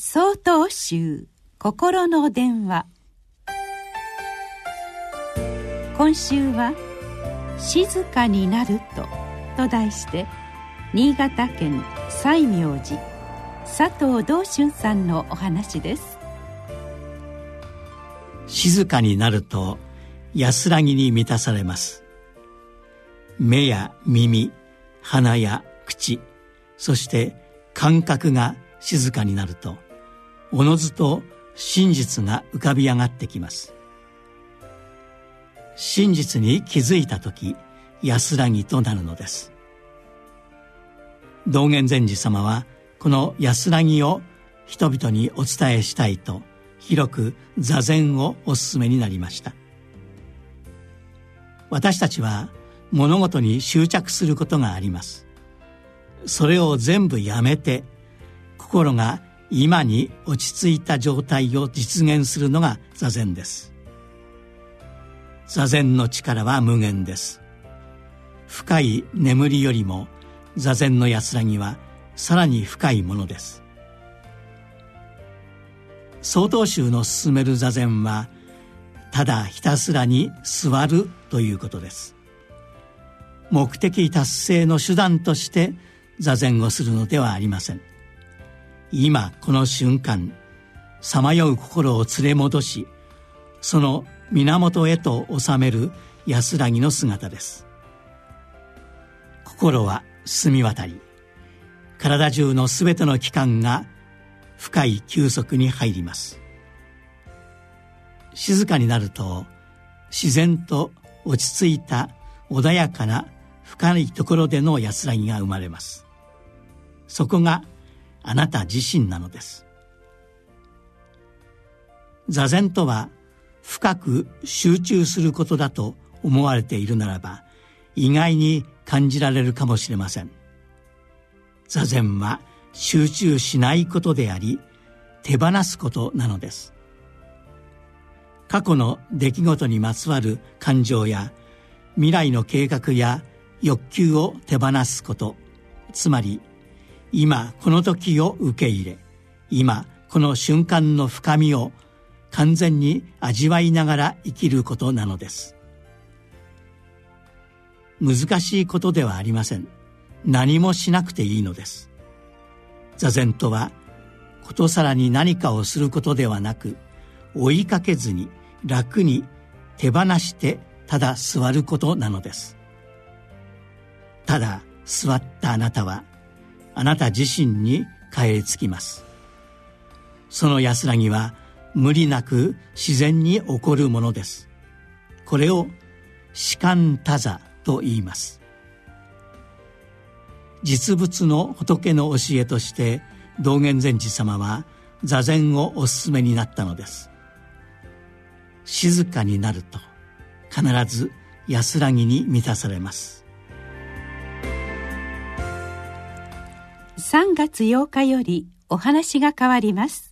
総統集心の電話。今週は「静かになると」と題して新潟県西明寺佐藤道春さんのお話です。静かになると安らぎに満たされます。目や耳鼻や口そして感覚が静かになるとおのずと真実が浮かび上がってきます。真実に気づいた時安らぎとなるのです。道元禅師様はこの安らぎを人々にお伝えしたいと広く座禅をお勧めになりました。私たちは物事に執着することがあります。それを全部やめて心が今に落ち着いた状態を実現するのが座禅です。座禅の力は無限です。深い眠りよりも座禅の安らぎはさらに深いものです。曹洞宗の進める座禅はただひたすらに座るということです。目的達成の手段として座禅をするのではありません。今この瞬間さまよう心を連れ戻しその源へと収める安らぎの姿です。心は澄み渡り体中のすべての器官が深い休息に入ります。静かになると自然と落ち着いた穏やかな深いところでの安らぎが生まれます。そこがあなた自身なのです。座禅とは深く集中することだと思われているならば意外に感じられるかもしれません。座禅は集中しないことであり手放すことなのです。過去の出来事にまつわる感情や未来の計画や欲求を手放すことつまり今この時を受け入れ今この瞬間の深みを完全に味わいながら生きることなのです。難しいことではありません。何もしなくていいのです。座禅とはことさらに何かをすることではなく追いかけずに楽に手放してただ座ることなのです。ただ座ったあなたはあなた自身に帰り着きます。その安らぎは無理なく自然に起こるものです。これを士官多座と言います。実物の仏の教えとして道元禅師様は座禅をお勧めになったのです。静かになると必ず安らぎに満たされます。3月8日よりお話が変わります。